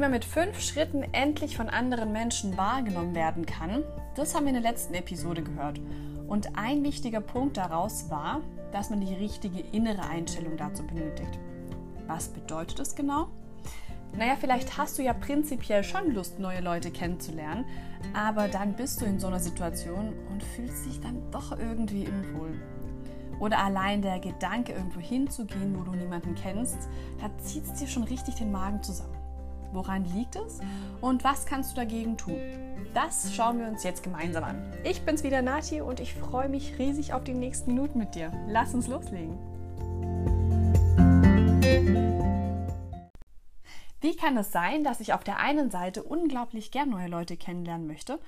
man mit fünf Schritten endlich von anderen Menschen wahrgenommen werden kann, das haben wir in der letzten Episode gehört. Und ein wichtiger Punkt daraus war, dass man die richtige innere Einstellung dazu benötigt. Was bedeutet das genau? Naja, vielleicht hast du ja prinzipiell schon Lust, neue Leute kennenzulernen, aber dann bist du in so einer Situation und fühlst dich dann doch irgendwie unwohl. Oder allein der Gedanke, irgendwo hinzugehen, wo du niemanden kennst, da zieht es dir schon richtig den Magen zusammen. Woran liegt es und was kannst du dagegen tun? Das schauen wir uns jetzt gemeinsam an. Ich bin's wieder Nati und ich freue mich riesig auf die nächsten Minuten mit dir. Lass uns loslegen. Wie kann es sein, dass ich auf der einen Seite unglaublich gern neue Leute kennenlernen möchte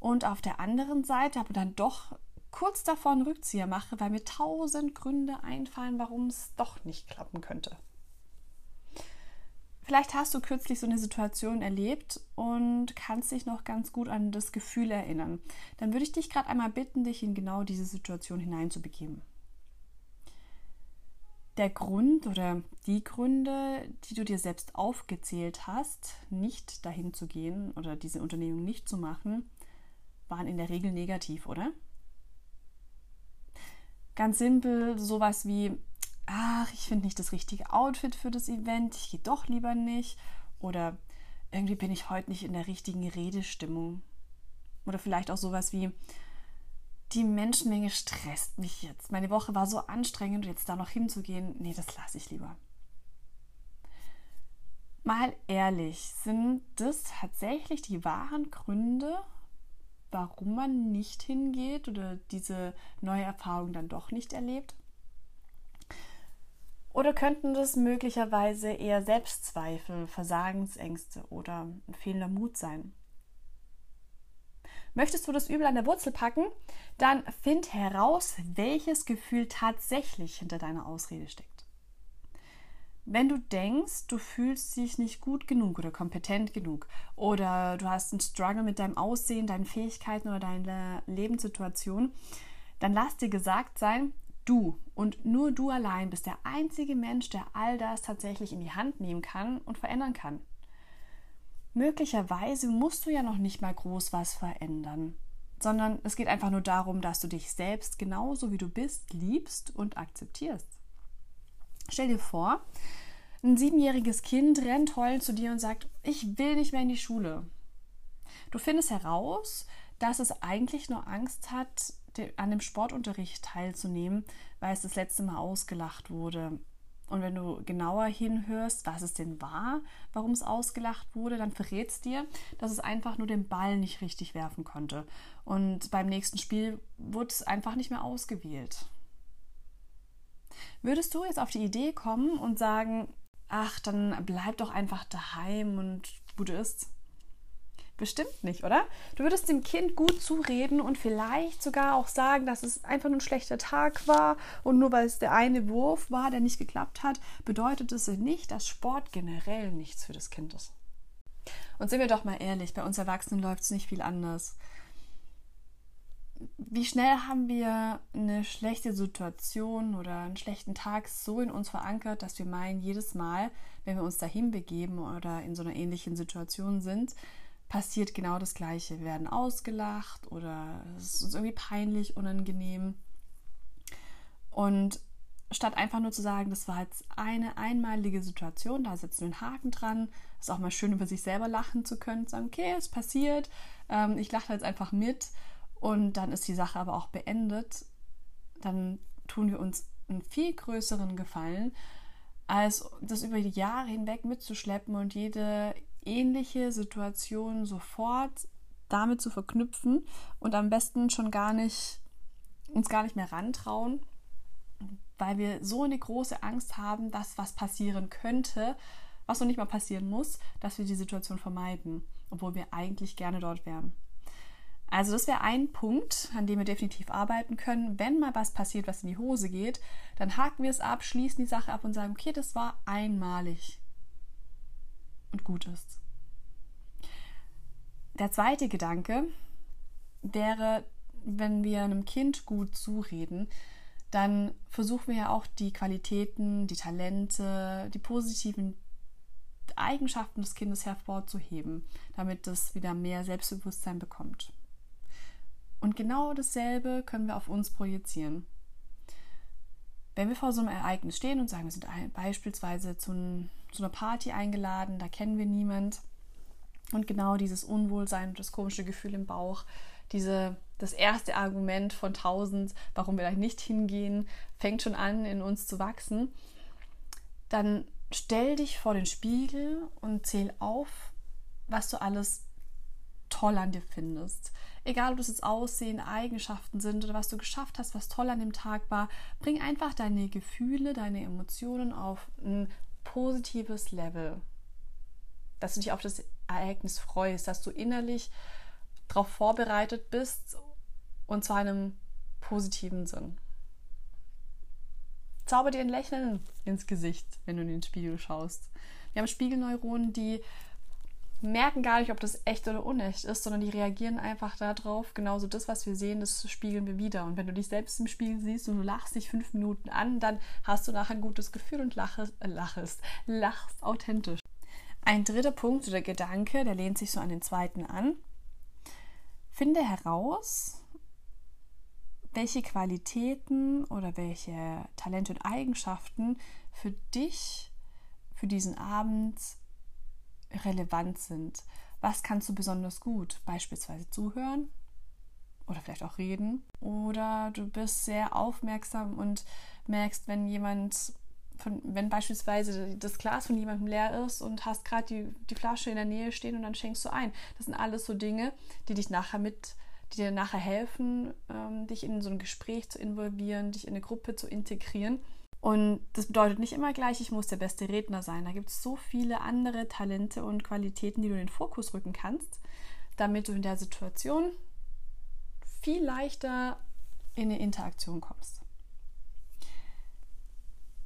und auf der anderen Seite aber dann doch kurz davor einen Rückzieher mache, weil mir tausend Gründe einfallen, warum es doch nicht klappen könnte? Vielleicht hast du kürzlich so eine Situation erlebt und kannst dich noch ganz gut an das Gefühl erinnern. Dann würde ich dich gerade einmal bitten, dich in genau diese Situation hineinzubegeben. Der Grund oder die Gründe, die du dir selbst aufgezählt hast, nicht dahin zu gehen oder diese Unternehmung nicht zu machen, waren in der Regel negativ, oder? Ganz simpel, sowas wie, ach, ich finde nicht das richtige Outfit für das Event, ich gehe doch lieber nicht. Oder irgendwie bin ich heute nicht in der richtigen Redestimmung. Oder vielleicht auch sowas wie, die Menschenmenge stresst mich jetzt. Meine Woche war so anstrengend, jetzt da noch hinzugehen, nee, das lasse ich lieber. Mal ehrlich, sind das tatsächlich die wahren Gründe, warum man nicht hingeht oder diese neue Erfahrung dann doch nicht erlebt? Oder könnten das möglicherweise eher Selbstzweifel, Versagensängste oder ein fehlender Mut sein? Möchtest du das Übel an der Wurzel packen? Dann find heraus, welches Gefühl tatsächlich hinter deiner Ausrede steckt. Wenn du denkst, du fühlst dich nicht gut genug oder kompetent genug oder du hast einen Struggle mit deinem Aussehen, deinen Fähigkeiten oder deiner Lebenssituation, dann lass dir gesagt sein, Du und nur du allein bist der einzige Mensch, der all das tatsächlich in die Hand nehmen kann und verändern kann. Möglicherweise musst du ja noch nicht mal groß was verändern, sondern es geht einfach nur darum, dass du dich selbst genauso wie du bist liebst und akzeptierst. Stell dir vor, ein siebenjähriges Kind rennt heulend zu dir und sagt, ich will nicht mehr in die Schule. Du findest heraus, dass es eigentlich nur Angst hat, an dem Sportunterricht teilzunehmen, weil es das letzte Mal ausgelacht wurde. Und wenn du genauer hinhörst, was es denn war, warum es ausgelacht wurde, dann verrät es dir, dass es einfach nur den Ball nicht richtig werfen konnte. Und beim nächsten Spiel wurde es einfach nicht mehr ausgewählt. Würdest du jetzt auf die Idee kommen und sagen, ach, dann bleib doch einfach daheim und gut ist? Bestimmt nicht, oder? Du würdest dem Kind gut zureden und vielleicht sogar auch sagen, dass es einfach nur ein schlechter Tag war und nur weil es der eine Wurf war, der nicht geklappt hat, bedeutet es nicht, dass Sport generell nichts für das Kind ist. Und sind wir doch mal ehrlich, bei uns Erwachsenen läuft es nicht viel anders. Wie schnell haben wir eine schlechte Situation oder einen schlechten Tag so in uns verankert, dass wir meinen, jedes Mal, wenn wir uns dahin begeben oder in so einer ähnlichen Situation sind, passiert genau das Gleiche. Wir werden ausgelacht oder es ist uns irgendwie peinlich, unangenehm. Und statt einfach nur zu sagen, das war jetzt eine einmalige Situation, da setzen wir einen Haken dran, ist auch mal schön über sich selber lachen zu können, sagen, okay, es passiert, ähm, ich lache jetzt einfach mit und dann ist die Sache aber auch beendet, dann tun wir uns einen viel größeren Gefallen, als das über die Jahre hinweg mitzuschleppen und jede ähnliche Situationen sofort damit zu verknüpfen und am besten schon gar nicht uns gar nicht mehr rantrauen, weil wir so eine große Angst haben, dass was passieren könnte, was noch nicht mal passieren muss, dass wir die Situation vermeiden, obwohl wir eigentlich gerne dort wären. Also das wäre ein Punkt, an dem wir definitiv arbeiten können. Wenn mal was passiert, was in die Hose geht, dann haken wir es ab, schließen die Sache ab und sagen, okay, das war einmalig und gut ist. Der zweite Gedanke wäre, wenn wir einem Kind gut zureden, dann versuchen wir ja auch die Qualitäten, die Talente, die positiven Eigenschaften des Kindes hervorzuheben, damit es wieder mehr Selbstbewusstsein bekommt. Und genau dasselbe können wir auf uns projizieren. Wenn wir vor so einem Ereignis stehen und sagen, wir sind beispielsweise zu, ein, zu einer Party eingeladen, da kennen wir niemand. Und genau dieses Unwohlsein und das komische Gefühl im Bauch, diese, das erste Argument von tausend, warum wir da nicht hingehen, fängt schon an, in uns zu wachsen, dann stell dich vor den Spiegel und zähl auf, was du alles toll an dir findest. Egal, ob das jetzt Aussehen, Eigenschaften sind oder was du geschafft hast, was toll an dem Tag war, bring einfach deine Gefühle, deine Emotionen auf ein positives Level. Dass du dich auf das Ereignis freust, dass du innerlich darauf vorbereitet bist und zwar in einem positiven Sinn. Zauber dir ein Lächeln ins Gesicht, wenn du in den Spiegel schaust. Wir haben Spiegelneuronen, die merken gar nicht, ob das echt oder unecht ist, sondern die reagieren einfach darauf. Genauso das, was wir sehen, das spiegeln wir wieder. Und wenn du dich selbst im Spiegel siehst und du lachst dich fünf Minuten an, dann hast du nachher ein gutes Gefühl und lachest, äh, lachest, lachst authentisch. Ein dritter Punkt oder Gedanke, der lehnt sich so an den zweiten an. Finde heraus, welche Qualitäten oder welche Talente und Eigenschaften für dich, für diesen Abend relevant sind. Was kannst du besonders gut? Beispielsweise zuhören oder vielleicht auch reden. Oder du bist sehr aufmerksam und merkst, wenn jemand, von, wenn beispielsweise das Glas von jemandem leer ist und hast gerade die, die Flasche in der Nähe stehen und dann schenkst du ein. Das sind alles so Dinge, die dich nachher mit die dir nachher helfen, ähm, dich in so ein Gespräch zu involvieren, dich in eine Gruppe zu integrieren. Und das bedeutet nicht immer gleich, ich muss der beste Redner sein. Da gibt es so viele andere Talente und Qualitäten, die du in den Fokus rücken kannst, damit du in der Situation viel leichter in eine Interaktion kommst.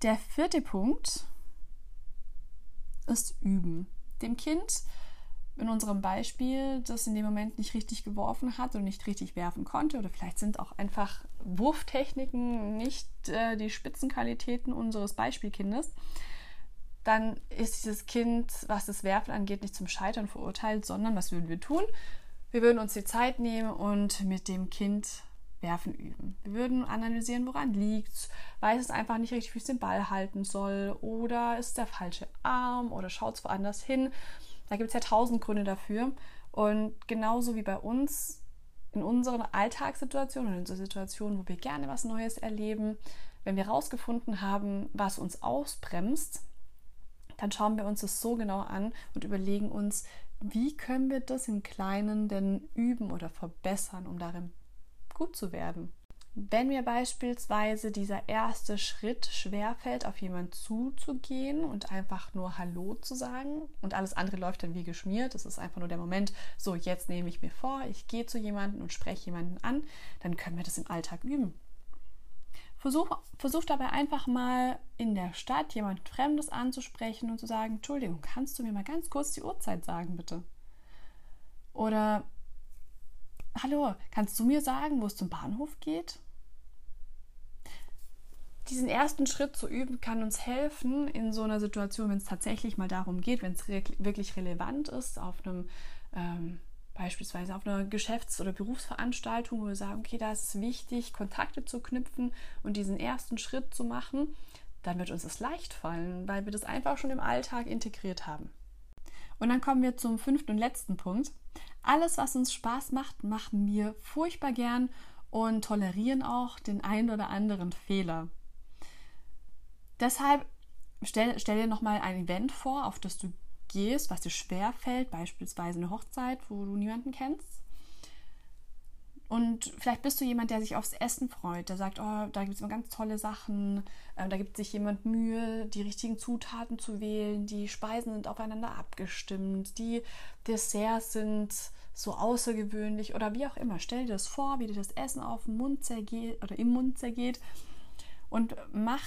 Der vierte Punkt ist Üben. Dem Kind in unserem Beispiel das in dem Moment nicht richtig geworfen hat und nicht richtig werfen konnte oder vielleicht sind auch einfach Wurftechniken nicht äh, die Spitzenqualitäten unseres Beispielkindes, dann ist dieses Kind, was das Werfen angeht, nicht zum Scheitern verurteilt, sondern was würden wir tun? Wir würden uns die Zeit nehmen und mit dem Kind Werfen üben. Wir würden analysieren, woran liegt weiß es einfach nicht richtig, wie es den Ball halten soll oder ist der falsche Arm oder schaut es woanders hin da gibt es ja tausend Gründe dafür. Und genauso wie bei uns in unseren Alltagssituationen und in so Situationen, wo wir gerne was Neues erleben, wenn wir herausgefunden haben, was uns ausbremst, dann schauen wir uns das so genau an und überlegen uns, wie können wir das im Kleinen denn üben oder verbessern, um darin gut zu werden. Wenn mir beispielsweise dieser erste Schritt schwerfällt, auf jemanden zuzugehen und einfach nur Hallo zu sagen und alles andere läuft dann wie geschmiert, das ist einfach nur der Moment, so jetzt nehme ich mir vor, ich gehe zu jemandem und spreche jemanden an, dann können wir das im Alltag üben. Versuch, versuch dabei einfach mal in der Stadt jemand Fremdes anzusprechen und zu sagen, Entschuldigung, kannst du mir mal ganz kurz die Uhrzeit sagen, bitte? Oder Hallo, kannst du mir sagen, wo es zum Bahnhof geht? Diesen ersten Schritt zu üben, kann uns helfen in so einer Situation, wenn es tatsächlich mal darum geht, wenn es re wirklich relevant ist, auf einem ähm, beispielsweise auf einer Geschäfts- oder Berufsveranstaltung, wo wir sagen, okay, da ist es wichtig, Kontakte zu knüpfen und diesen ersten Schritt zu machen, dann wird uns das leicht fallen, weil wir das einfach schon im Alltag integriert haben. Und dann kommen wir zum fünften und letzten Punkt. Alles, was uns Spaß macht, machen wir furchtbar gern und tolerieren auch den einen oder anderen Fehler. Deshalb stell, stell dir nochmal ein Event vor, auf das du gehst, was dir schwer fällt, beispielsweise eine Hochzeit, wo du niemanden kennst. Und vielleicht bist du jemand, der sich aufs Essen freut, der sagt, oh, da gibt es immer ganz tolle Sachen, äh, da gibt sich jemand Mühe, die richtigen Zutaten zu wählen, die Speisen sind aufeinander abgestimmt, die Desserts sind so außergewöhnlich oder wie auch immer. Stell dir das vor, wie dir das Essen auf dem Mund zergeht oder im Mund zergeht und mach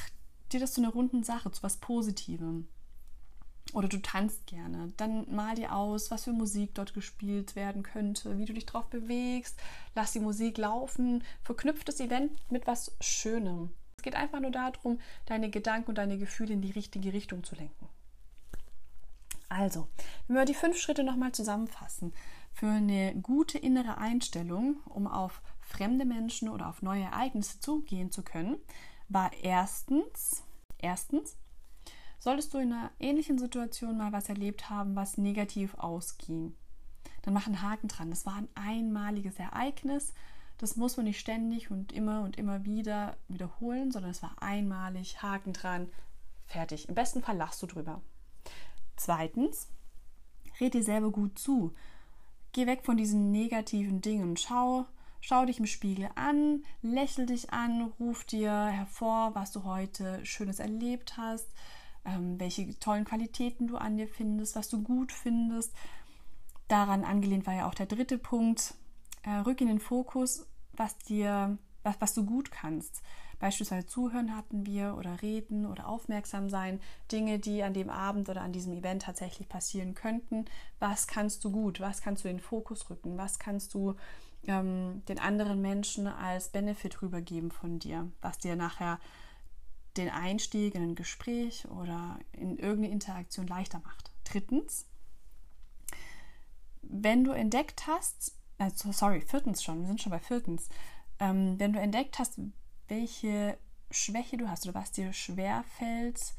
dir das zu einer runden Sache, zu was Positivem. Oder du tanzt gerne. Dann mal dir aus, was für Musik dort gespielt werden könnte, wie du dich drauf bewegst. Lass die Musik laufen. Verknüpft das Event mit was Schönem. Es geht einfach nur darum, deine Gedanken und deine Gefühle in die richtige Richtung zu lenken. Also, wenn wir die fünf Schritte nochmal zusammenfassen, für eine gute innere Einstellung, um auf fremde Menschen oder auf neue Ereignisse zugehen zu können, war erstens, erstens, solltest du in einer ähnlichen Situation mal was erlebt haben, was negativ ausging. Dann mach einen Haken dran. Das war ein einmaliges Ereignis. Das muss man nicht ständig und immer und immer wieder wiederholen, sondern es war einmalig, Haken dran, fertig. Im besten Fall lachst du drüber. Zweitens, red dir selber gut zu. Geh weg von diesen negativen Dingen. Schau, schau dich im Spiegel an, lächel dich an, ruf dir hervor, was du heute Schönes erlebt hast, ähm, welche tollen Qualitäten du an dir findest, was du gut findest. Daran angelehnt war ja auch der dritte Punkt. Äh, rück in den Fokus, was dir, was, was du gut kannst. Beispielsweise zuhören hatten wir oder reden oder aufmerksam sein. Dinge, die an dem Abend oder an diesem Event tatsächlich passieren könnten. Was kannst du gut? Was kannst du in den Fokus rücken? Was kannst du ähm, den anderen Menschen als Benefit rübergeben von dir? Was dir nachher den Einstieg in ein Gespräch oder in irgendeine Interaktion leichter macht. Drittens, wenn du entdeckt hast, also sorry, viertens schon, wir sind schon bei viertens, ähm, wenn du entdeckt hast, welche Schwäche du hast oder was dir schwer fällt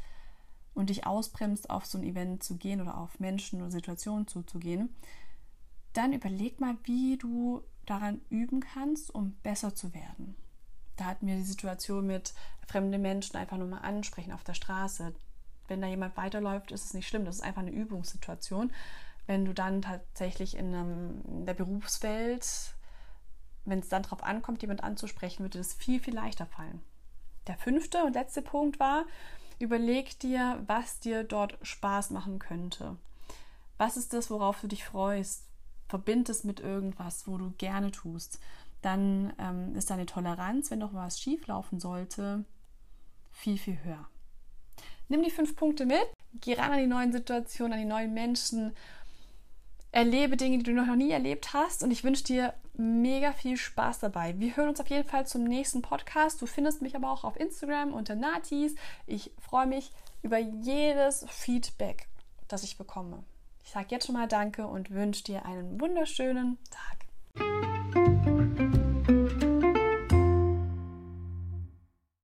und dich ausbremst, auf so ein Event zu gehen oder auf Menschen oder Situationen zuzugehen, dann überleg mal, wie du daran üben kannst, um besser zu werden. Da hatten wir die Situation mit fremden Menschen einfach nur mal ansprechen auf der Straße. Wenn da jemand weiterläuft, ist es nicht schlimm. Das ist einfach eine Übungssituation. Wenn du dann tatsächlich in, einem, in der Berufswelt wenn es dann darauf ankommt, jemand anzusprechen, würde das viel, viel leichter fallen. Der fünfte und letzte Punkt war, überleg dir, was dir dort Spaß machen könnte. Was ist das, worauf du dich freust? Verbind es mit irgendwas, wo du gerne tust. Dann ähm, ist deine Toleranz, wenn doch was schief laufen sollte, viel, viel höher. Nimm die fünf Punkte mit, geh ran an die neuen Situationen, an die neuen Menschen erlebe Dinge, die du noch nie erlebt hast und ich wünsche dir mega viel Spaß dabei. Wir hören uns auf jeden Fall zum nächsten Podcast. Du findest mich aber auch auf Instagram unter Natis. Ich freue mich über jedes Feedback, das ich bekomme. Ich sage jetzt schon mal Danke und wünsche dir einen wunderschönen Tag.